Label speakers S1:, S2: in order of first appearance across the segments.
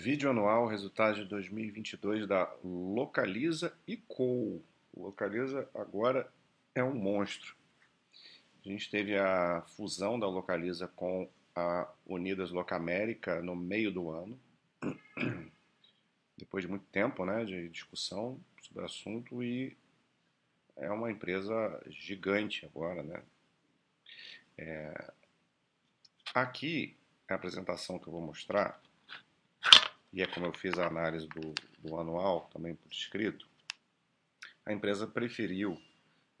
S1: Vídeo anual, resultados de 2022 da Localiza e Co. Localiza agora é um monstro. A gente teve a fusão da Localiza com a Unidas Locamérica no meio do ano. Depois de muito tempo né, de discussão sobre o assunto e é uma empresa gigante agora. Né? É... Aqui a apresentação que eu vou mostrar e é como eu fiz a análise do, do anual, também por escrito, a empresa preferiu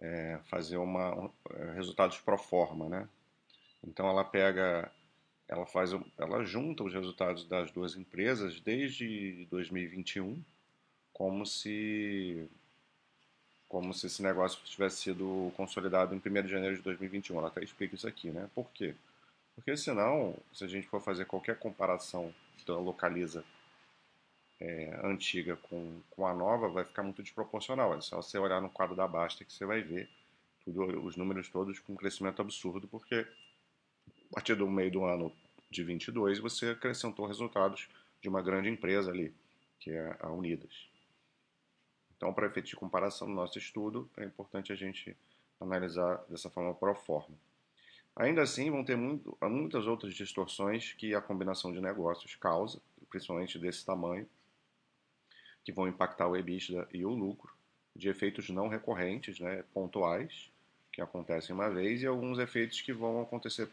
S1: é, fazer uma, um, é, resultados pro forma, né? Então ela pega, ela faz, ela junta os resultados das duas empresas desde 2021, como se como se esse negócio tivesse sido consolidado em 1 de janeiro de 2021. Ela até explica isso aqui, né? Por quê? Porque senão, se a gente for fazer qualquer comparação da Localiza é, antiga com, com a nova vai ficar muito desproporcional. É só você olhar no quadro da Basta que você vai ver tudo, os números todos com um crescimento absurdo, porque a partir do meio do ano de 22 você acrescentou resultados de uma grande empresa ali, que é a Unidas. Então, para efeito de comparação no nosso estudo, é importante a gente analisar dessa forma pro forma. Ainda assim, vão ter muito, muitas outras distorções que a combinação de negócios causa, principalmente desse tamanho, que vão impactar o EBITDA e o lucro, de efeitos não recorrentes, né, pontuais, que acontecem uma vez, e alguns efeitos que vão acontecer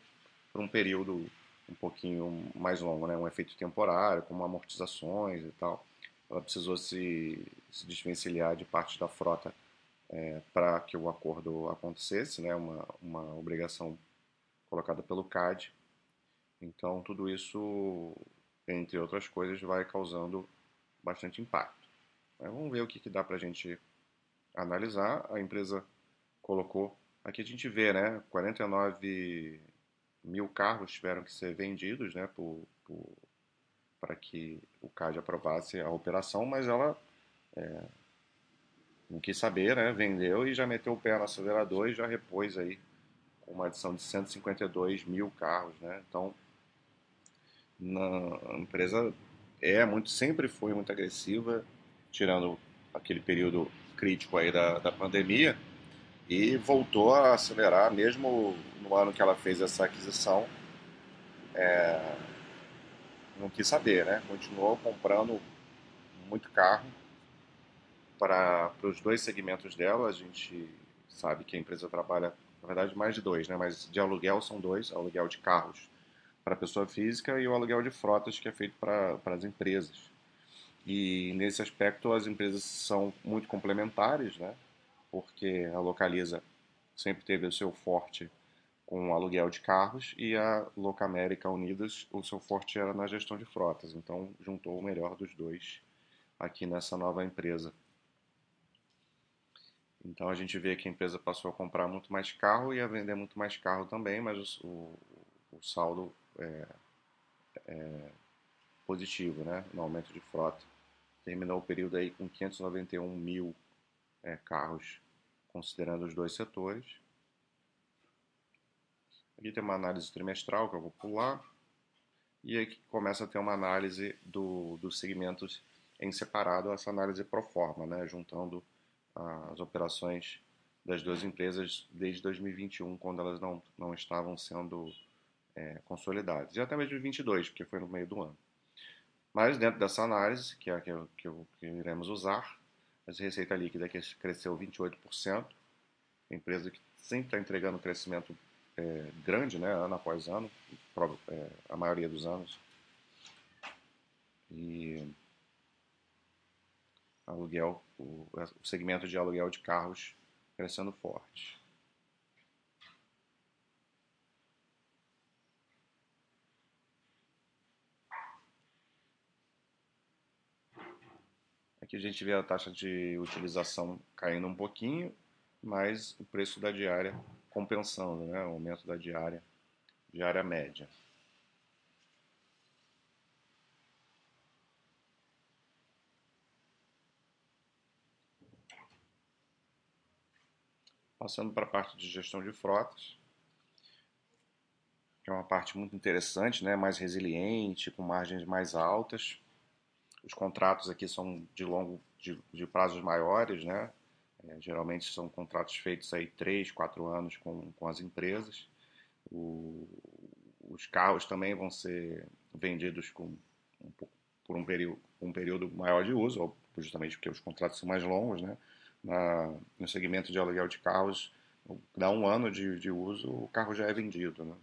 S1: por um período um pouquinho mais longo, né, um efeito temporário, como amortizações e tal. Ela precisou se, se desvencilhar de parte da frota é, para que o acordo acontecesse, né, uma, uma obrigação colocada pelo CAD. Então, tudo isso, entre outras coisas, vai causando bastante impacto. Vamos ver o que, que dá para a gente analisar. A empresa colocou, aqui a gente vê, né, 49 mil carros tiveram que ser vendidos, né, para que o CAD aprovasse a operação, mas ela é, não quis saber, né, vendeu e já meteu o pé no acelerador e já repôs aí uma adição de 152 mil carros, né, então na, a empresa é muito, sempre foi muito agressiva, tirando aquele período crítico aí da, da pandemia, e voltou a acelerar, mesmo no ano que ela fez essa aquisição, é, não quis saber, né? Continuou comprando muito carro para os dois segmentos dela. A gente sabe que a empresa trabalha, na verdade, mais de dois, né? Mas de aluguel são dois, aluguel de carros para pessoa física e o aluguel de frotas que é feito para as empresas. E nesse aspecto as empresas são muito complementares, né? porque a Localiza sempre teve o seu forte com aluguel de carros e a Locamérica Unidas, o seu forte era na gestão de frotas. Então juntou o melhor dos dois aqui nessa nova empresa. Então a gente vê que a empresa passou a comprar muito mais carro e a vender muito mais carro também, mas o, o saldo é, é, positivo, né, no aumento de frota. Terminou o período aí com 591 mil é, carros, considerando os dois setores. Aqui tem uma análise trimestral que eu vou pular. E aqui começa a ter uma análise do, dos segmentos em separado, essa análise pro forma, né, juntando as operações das duas empresas desde 2021, quando elas não, não estavam sendo é, consolidados. E até mesmo de 22, porque foi no meio do ano. Mas dentro dessa análise, que é a que, que, que iremos usar, a receita líquida que cresceu 28%, empresa que sempre está entregando crescimento é, grande, né, ano após ano, é, a maioria dos anos. E aluguel, o, o segmento de aluguel de carros crescendo forte. Aqui a gente vê a taxa de utilização caindo um pouquinho, mas o preço da diária compensando, né? o aumento da diária, diária média. Passando para a parte de gestão de frotas, que é uma parte muito interessante, né? mais resiliente, com margens mais altas os contratos aqui são de longo, de, de prazos maiores, né? É, geralmente são contratos feitos aí três, quatro anos com, com as empresas. O, os carros também vão ser vendidos com um, por um período, um período maior de uso, justamente porque os contratos são mais longos, né? Na, no segmento de aluguel de carros, dá um ano de, de uso, o carro já é vendido, né?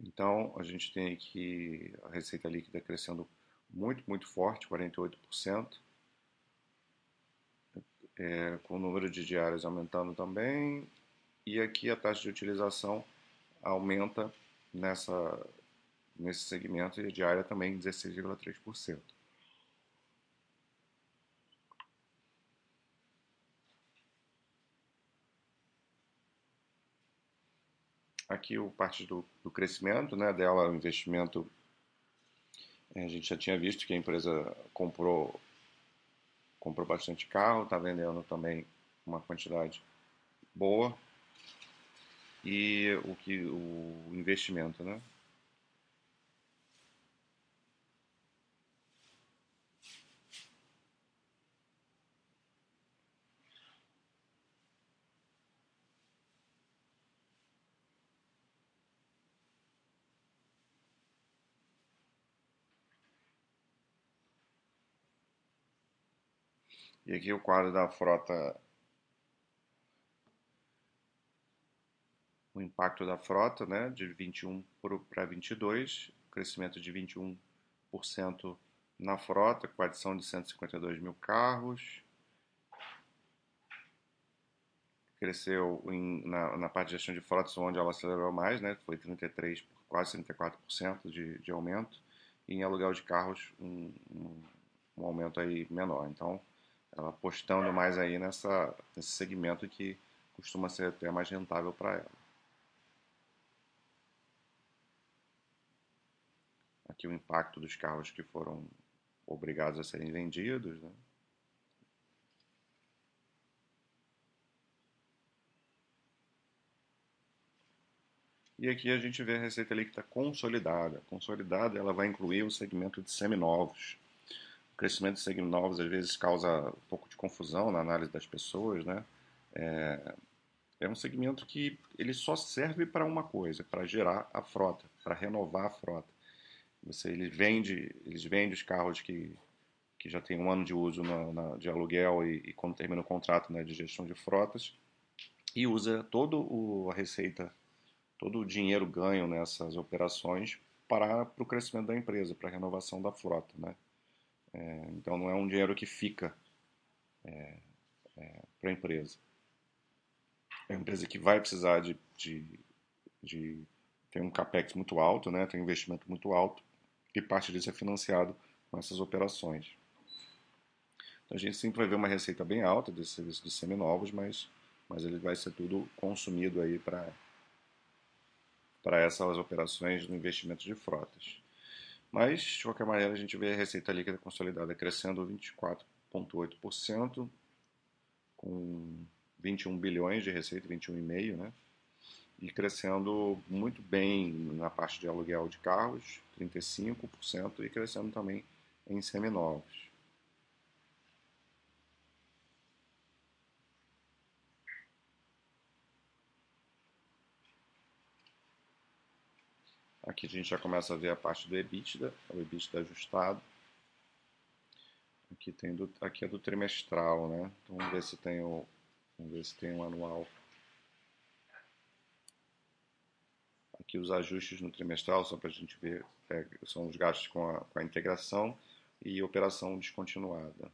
S1: Então, a gente tem aqui a receita líquida crescendo muito, muito forte, 48%, é, com o número de diários aumentando também, e aqui a taxa de utilização aumenta nessa, nesse segmento e a diária também 16,3%. Aqui o parte do, do crescimento né, dela, o investimento, é, a gente já tinha visto que a empresa comprou, comprou bastante carro, está vendendo também uma quantidade boa e o que o investimento, né? E aqui o quadro da frota, o impacto da frota, né, de 21 para 22, crescimento de 21% na frota, com adição de 152 mil carros. Cresceu em, na, na parte de gestão de frotas, onde ela acelerou mais, né, foi 33, quase 34% de, de aumento. E em aluguel de carros, um, um, um aumento aí menor. Então, ela apostando mais aí nessa, nesse segmento que costuma ser até mais rentável para ela. Aqui o impacto dos carros que foram obrigados a serem vendidos. Né? E aqui a gente vê a receita líquida consolidada. Consolidada ela vai incluir o segmento de seminovos. O crescimento de segmentos novos às vezes causa um pouco de confusão na análise das pessoas, né? É, é um segmento que ele só serve para uma coisa, para gerar a frota, para renovar a frota. Você, ele vende, eles vendem os carros que, que já tem um ano de uso na, na, de aluguel e, e, quando termina o contrato né, de gestão de frotas e usa todo o, a receita, todo o dinheiro ganho nessas operações para, para o crescimento da empresa, para a renovação da frota, né? É, então não é um dinheiro que fica é, é, para a empresa. É uma empresa que vai precisar de, de, de ter um capex muito alto, né, tem um investimento muito alto, e parte disso é financiado com essas operações. Então a gente sempre vai ver uma receita bem alta desse serviço de seminovos, mas, mas ele vai ser tudo consumido aí para essas operações no investimento de frotas. Mas, de qualquer maneira, a gente vê a receita líquida consolidada crescendo 24,8%, com 21 bilhões de receita, 21,5, né? E crescendo muito bem na parte de aluguel de carros, 35%, e crescendo também em seminovos. Aqui a gente já começa a ver a parte do EBITDA, o EBITDA ajustado. Aqui, tem do, aqui é do trimestral, né? Então vamos ver se tem o, vamos ver se tem o anual. Aqui os ajustes no trimestral, só para a gente ver, é, são os gastos com a, com a integração e operação descontinuada.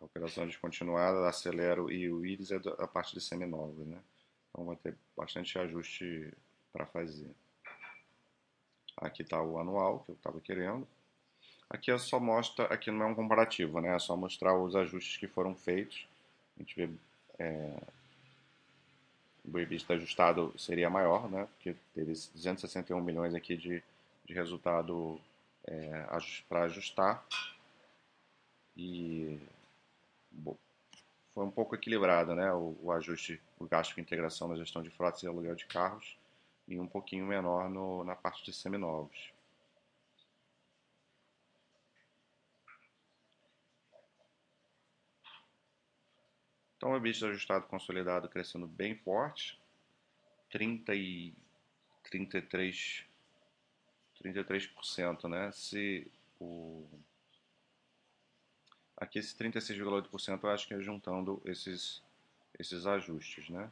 S1: A operação descontinuada, acelero e o íris é a parte de seminovos, né? Então vai ter bastante ajuste para fazer. Aqui está o anual que eu estava querendo. Aqui só mostra, aqui não é um comparativo, né? É só mostrar os ajustes que foram feitos. A gente vê é, o EBITDA ajustado seria maior, né? Porque teve 261 milhões aqui de, de resultado é, para ajustar. E foi um pouco equilibrado, né? O, o, ajuste, o gasto de integração na gestão de frotas e aluguel de carros e um pouquinho menor no, na parte de seminovos. Então, o EBITDA ajustado consolidado crescendo bem forte, 30 e 33, 33%, né? Se o aqui esse 36,8% eu acho que é juntando esses esses ajustes, né?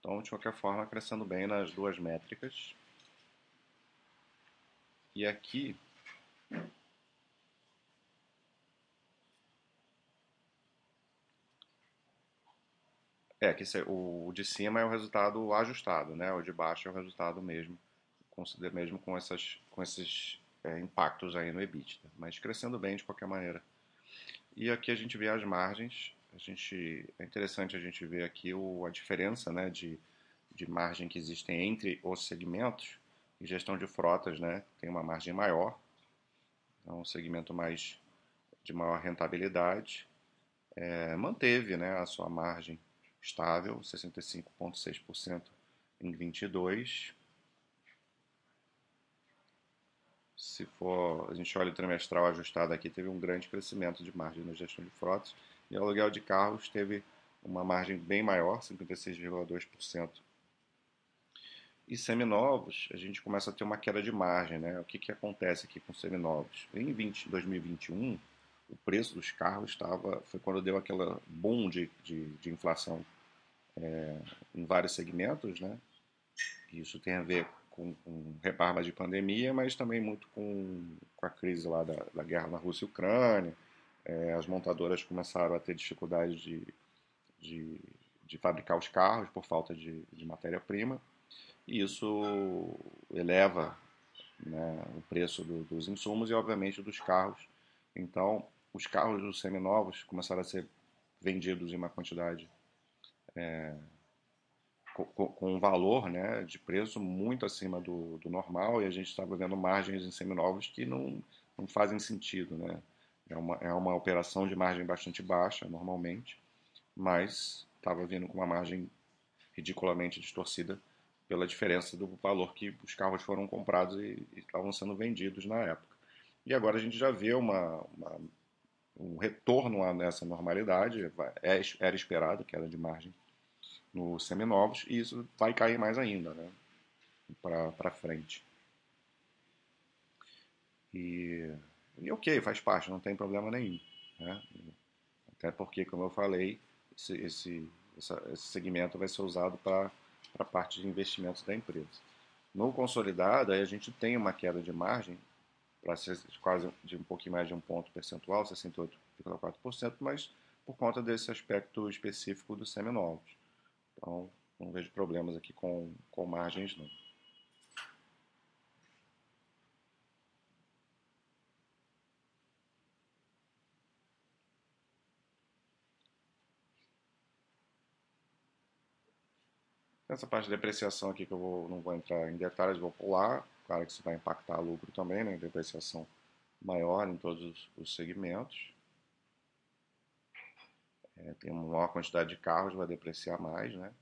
S1: Então, de qualquer forma, crescendo bem nas duas métricas. E aqui É, que o de cima é o resultado ajustado, né? O de baixo é o resultado mesmo, mesmo com, essas, com esses é, impactos aí no EBITDA, mas crescendo bem de qualquer maneira. E aqui a gente vê as margens, a gente, é interessante a gente ver aqui o, a diferença né, de, de margem que existem entre os segmentos, e gestão de frotas né, tem uma margem maior, é um segmento mais de maior rentabilidade, é, manteve né, a sua margem estável, 65,6% em 22. Se for, a gente olha o trimestral ajustado aqui, teve um grande crescimento de margem na gestão de frotas e o aluguel de carros teve uma margem bem maior, 56,2%. E seminovos, a gente começa a ter uma queda de margem, né? O que, que acontece aqui com seminovos? Em 20, 2021, o preço dos carros estava, foi quando deu aquela boom de, de, de inflação é, em vários segmentos, né? Isso tem a ver com, com rebarba de pandemia, mas também muito com, com a crise lá da, da guerra na Rússia e Ucrânia. É, as montadoras começaram a ter dificuldade de, de, de fabricar os carros por falta de, de matéria-prima, e isso eleva né, o preço do, dos insumos e, obviamente, dos carros. Então, os carros dos seminovos começaram a ser vendidos em uma quantidade é, com, com, um valor né, de preço muito acima do, do normal e a gente estava vendo margens em seminovos que não, não fazem sentido. Né? É, uma, é uma operação de margem bastante baixa, normalmente, mas estava vindo com uma margem ridiculamente distorcida pela diferença do valor que os carros foram comprados e, estavam sendo vendidos na época. E agora a gente já vê uma, uma um retorno a essa normalidade, é, era esperado queda de margem nos seminovos e isso vai cair mais ainda, né? Para frente. E, e ok, faz parte, não tem problema nenhum. Né? Até porque, como eu falei, esse, esse, esse segmento vai ser usado para a parte de investimentos da empresa. No consolidado, aí a gente tem uma queda de margem para ser quase de um pouquinho mais de um ponto percentual, 68,4%, mas por conta desse aspecto específico dos seminovos. Então, não vejo problemas aqui com, com margens, não. Essa parte de depreciação aqui que eu vou, não vou entrar em detalhes, vou pular. Claro que isso vai impactar lucro também, né? Depreciação maior em todos os, os segmentos. É, tem uma maior quantidade de carros, vai depreciar mais, né?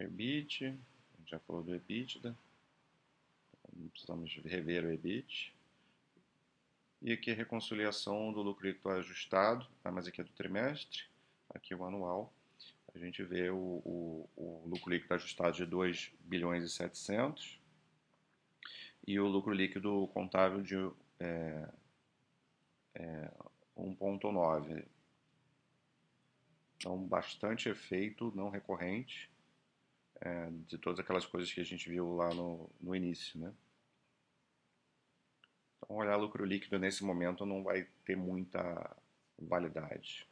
S1: EBIT, a gente já falou do EBITDA, precisamos rever o EBIT. E aqui a reconciliação do lucro líquido ajustado, ah, mas aqui é do trimestre, aqui é o anual. A gente vê o, o, o lucro líquido ajustado de 2 bilhões e 700 e o lucro líquido contável de é, é, 1,9. Então, bastante efeito não recorrente é, de todas aquelas coisas que a gente viu lá no, no início. Né? Então, olhar lucro líquido nesse momento não vai ter muita validade.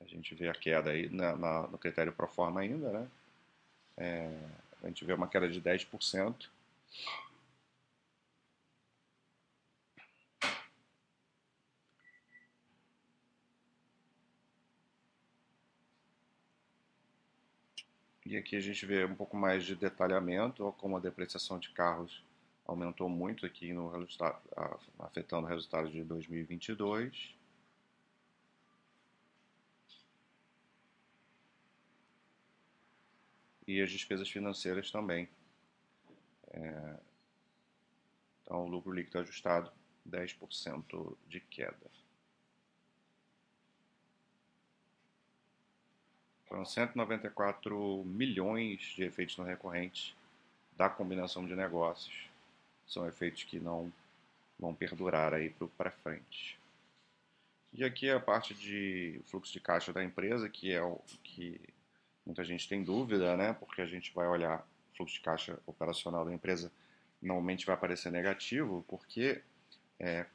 S1: A gente vê a queda aí na, na, no critério pro forma ainda, né? É, a gente vê uma queda de 10%. E aqui a gente vê um pouco mais de detalhamento, como a depreciação de carros aumentou muito aqui no afetando o resultado de 2022. E as despesas financeiras também. É, então, o lucro líquido ajustado, 10% de queda. Foram 194 milhões de efeitos não recorrentes da combinação de negócios. São efeitos que não vão perdurar aí para frente. E aqui é a parte de fluxo de caixa da empresa, que é o que muita gente tem dúvida, né? Porque a gente vai olhar o fluxo de caixa operacional da empresa, normalmente vai aparecer negativo, porque é,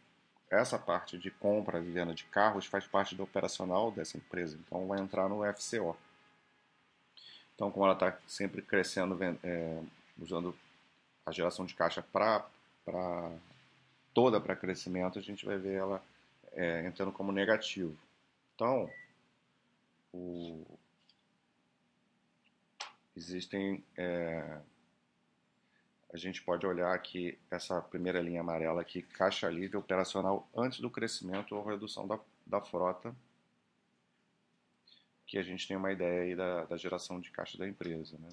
S1: essa parte de compra e venda de carros faz parte do operacional dessa empresa, então vai entrar no FCO. Então, como ela está sempre crescendo, é, usando a geração de caixa para toda para crescimento, a gente vai ver ela é, entrando como negativo. Então, o, existem. É, a gente pode olhar aqui essa primeira linha amarela aqui, caixa livre operacional antes do crescimento ou redução da, da frota que a gente tem uma ideia aí da, da geração de caixa da empresa. Né?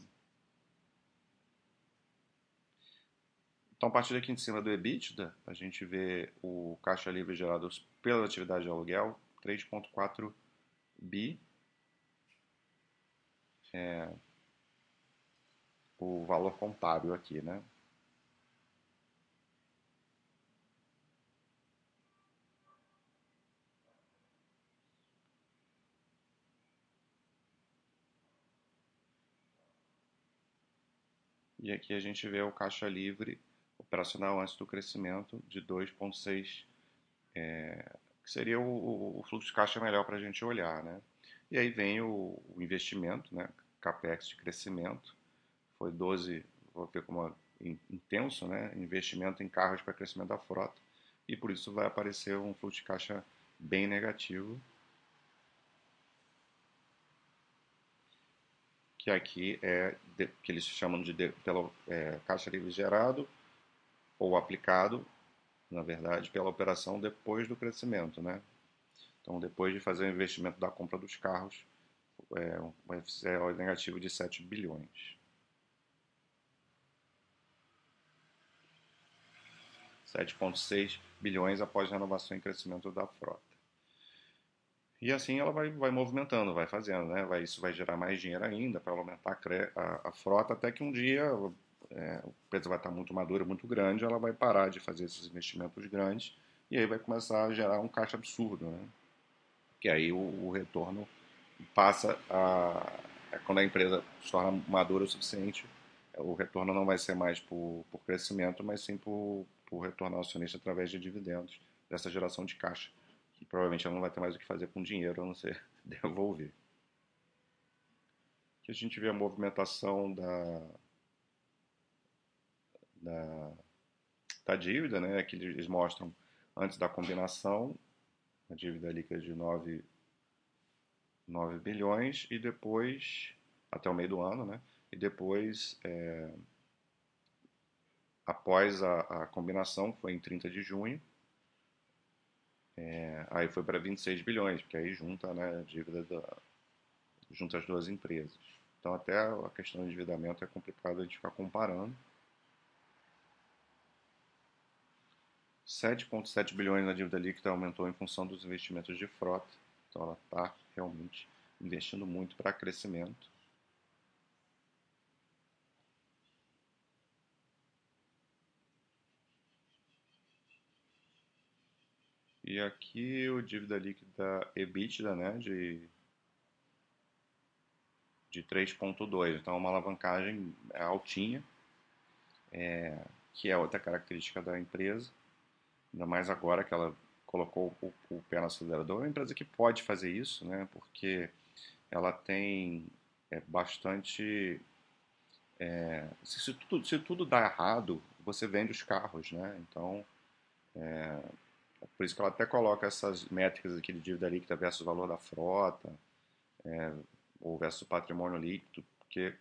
S1: Então, a partir daqui em cima do EBITDA, a gente vê o caixa livre gerado pela atividade de aluguel, 3,4 bi. É, o valor contábil aqui, né? E aqui a gente vê o caixa livre operacional antes do crescimento de 2,6, é, que seria o, o, fluxo de caixa melhor para a gente olhar. Né? E aí vem o, o, investimento, né? capex de crescimento, foi 12, vou ver como intenso, né? investimento em carros para crescimento da frota, e por isso vai aparecer um fluxo de caixa bem negativo que aqui é de, que eles chamam de, de pela é, caixa livre gerado ou aplicado, na verdade, pela operação depois do crescimento, né? Então, depois de fazer o investimento da compra dos carros, é um FCO negativo de 7 bilhões. 7,6 bilhões após renovação e crescimento da frota. E assim ela vai, vai movimentando, vai fazendo, né? Vai, isso vai gerar mais dinheiro ainda para aumentar a, a, a, frota, até que um dia é, a empresa vai estar muito madura, muito grande, ela vai parar de fazer esses investimentos grandes e aí vai começar a gerar um caixa absurdo, né? Que aí o, o retorno passa a. É quando a empresa se torna madura o suficiente, o retorno não vai ser mais por, por crescimento, mas sim por, por retorno ao acionista através de dividendos dessa geração de caixa que provavelmente ela não vai ter mais o que fazer com dinheiro a não ser devolver. Aqui a gente vê a movimentação da, da, da dívida, né? Aqui eles mostram antes da combinação, a dívida líquida de 9, 9 bilhões e depois, até o meio do ano, né? E depois, é, após a, a combinação, foi em 30 de junho, é, aí foi para 26 bilhões, porque aí junta né, a dívida da, junta as duas empresas. Então até a questão do endividamento é complicado a gente ficar comparando. 7,7 bilhões na dívida líquida aumentou em função dos investimentos de frota. Então ela está realmente investindo muito para crescimento. E aqui o dívida líquida EBITDA, né, de, de 3.2, então é uma alavancagem altinha, é, que é outra característica da empresa, ainda mais agora que ela colocou o, o pé no acelerador, é uma empresa que pode fazer isso, né, porque ela tem é, bastante... É, se, se, tudo, se tudo dá errado, você vende os carros, né, então... É, por isso que ela até coloca essas métricas aqui de dívida líquida versus valor da frota, é, ou versus patrimônio líquido, porque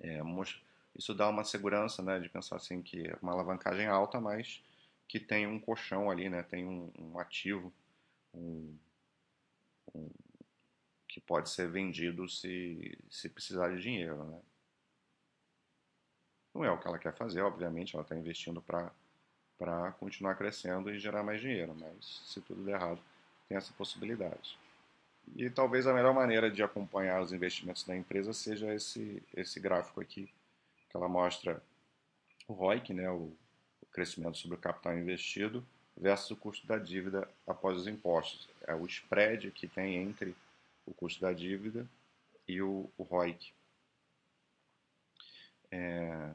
S1: É, isso dá uma segurança, né, de pensar assim que é uma alavancagem alta, mas que tem um colchão ali, né, tem um, um ativo, um, um, que pode ser vendido se, se precisar de dinheiro, né. Não é o que ela quer fazer, obviamente, ela está investindo para continuar crescendo e gerar mais dinheiro, mas se tudo der errado, tem essa possibilidade. E talvez a melhor maneira de acompanhar os investimentos da empresa seja esse, esse gráfico aqui, que ela mostra o ROIC, né, o, o crescimento sobre o capital investido, versus o custo da dívida após os impostos. É o spread que tem entre o custo da dívida e o, o ROIC. É,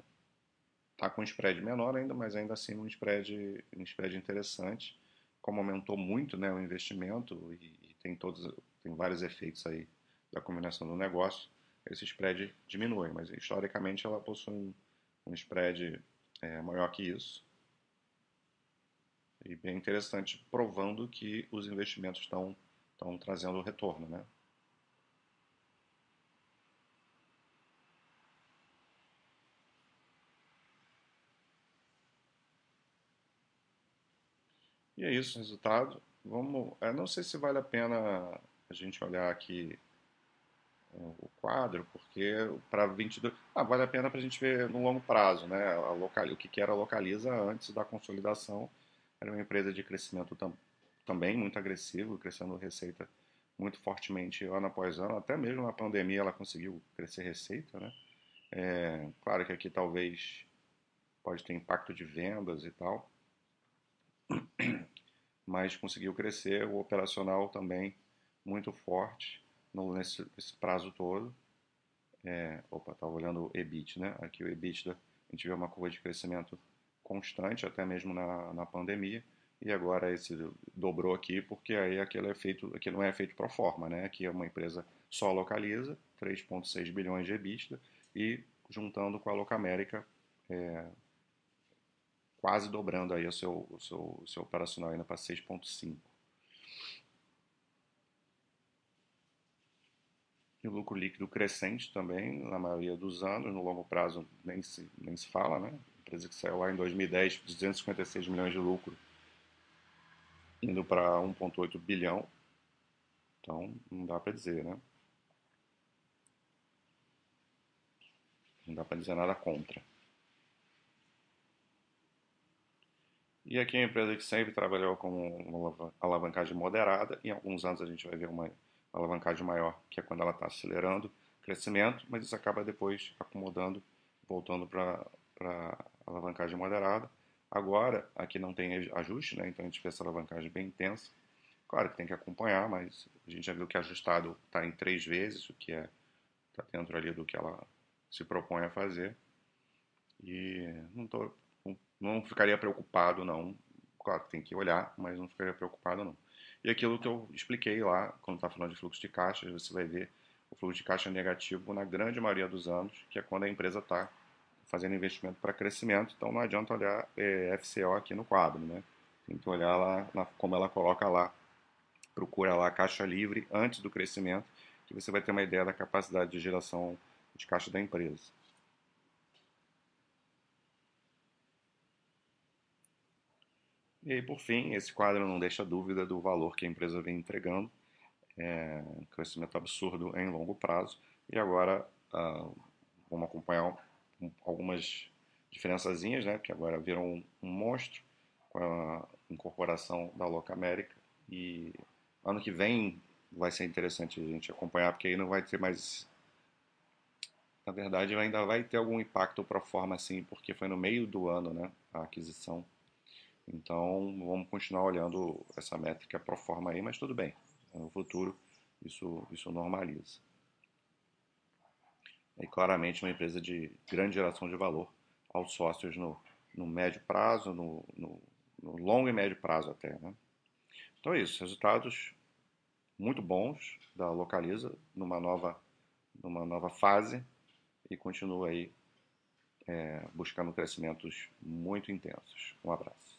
S1: tá com um spread menor ainda, mas ainda assim um spread, um spread interessante. Como aumentou muito né, o investimento e, e tem todos tem vários efeitos aí da combinação do negócio, esse spread diminui, mas historicamente ela possui um, um spread é, maior que isso. E bem interessante, provando que os investimentos estão, estão trazendo retorno, né? É isso, resultado. Vamos, eu não sei se vale a pena a gente olhar aqui o quadro, porque para 22. Ah, vale a pena para a gente ver no longo prazo, né? A local, o que, que era Localiza antes da consolidação. Era uma empresa de crescimento tam, também muito agressivo, crescendo receita muito fortemente ano após ano. Até mesmo na pandemia ela conseguiu crescer receita, né? É, claro que aqui talvez pode ter impacto de vendas e tal, mas conseguiu crescer. O operacional também muito forte nesse, prazo todo. É, opa, estava olhando o EBIT, né? Aqui o EBIT, a gente vê uma curva de crescimento constante, até mesmo na, na pandemia, e agora esse dobrou aqui, porque aí aquilo é feito, aqui não é feito pro forma, né? Aqui é uma empresa só localiza, 3,6 bilhões de EBITDA, e juntando com a Locamérica, é, quase dobrando aí o seu, o seu, o seu operacional ainda para 6,5. e lucro líquido crescente também, na maioria dos anos, no longo prazo nem se, nem se fala, né? Empresa que saiu lá em 2010, 256 milhões de lucro, indo para 1,8 bilhão. Então, não dá para dizer, né? Não dá para dizer nada contra. E aqui é uma empresa que sempre trabalhou com uma alavancagem moderada. Em alguns anos a gente vai ver uma alavancagem maior, que é quando ela está acelerando crescimento, mas isso acaba depois acomodando, voltando para alavancagem moderada. Agora, aqui não tem ajuste, né? então a gente fez essa alavancagem bem intensa. Claro que tem que acompanhar, mas a gente já viu que ajustado está em três vezes, o que é está dentro ali do que ela se propõe a fazer. E não, tô, não ficaria preocupado, não. Claro tem que olhar, mas não ficaria preocupado, não. E aquilo que eu expliquei lá, quando está falando de fluxo de caixa, você vai ver o fluxo de caixa negativo na grande maioria dos anos, que é quando a empresa está fazendo investimento para crescimento. Então não adianta olhar é, FCO aqui no quadro, né? Tem que olhar lá, na, como ela coloca lá, procura lá caixa livre antes do crescimento, que você vai ter uma ideia da capacidade de geração de caixa da empresa. E aí, por fim, esse quadro não deixa dúvida do valor que a empresa vem entregando, é, crescimento absurdo em longo prazo. E agora uh, vamos acompanhar algumas diferençazinhas, né, que agora viram um, um monstro com a incorporação da Loca América. E ano que vem vai ser interessante a gente acompanhar, porque aí não vai ter mais. Na verdade, ainda vai ter algum impacto para a forma assim, porque foi no meio do ano né, a aquisição então, vamos continuar olhando essa métrica pro forma aí, mas tudo bem. No futuro, isso, isso normaliza. E claramente uma empresa de grande geração de valor aos sócios no, no médio prazo, no, no, no longo e médio prazo até. Né? Então é isso, resultados muito bons da Localiza numa nova, numa nova fase e continua aí é, buscando crescimentos muito intensos. Um abraço.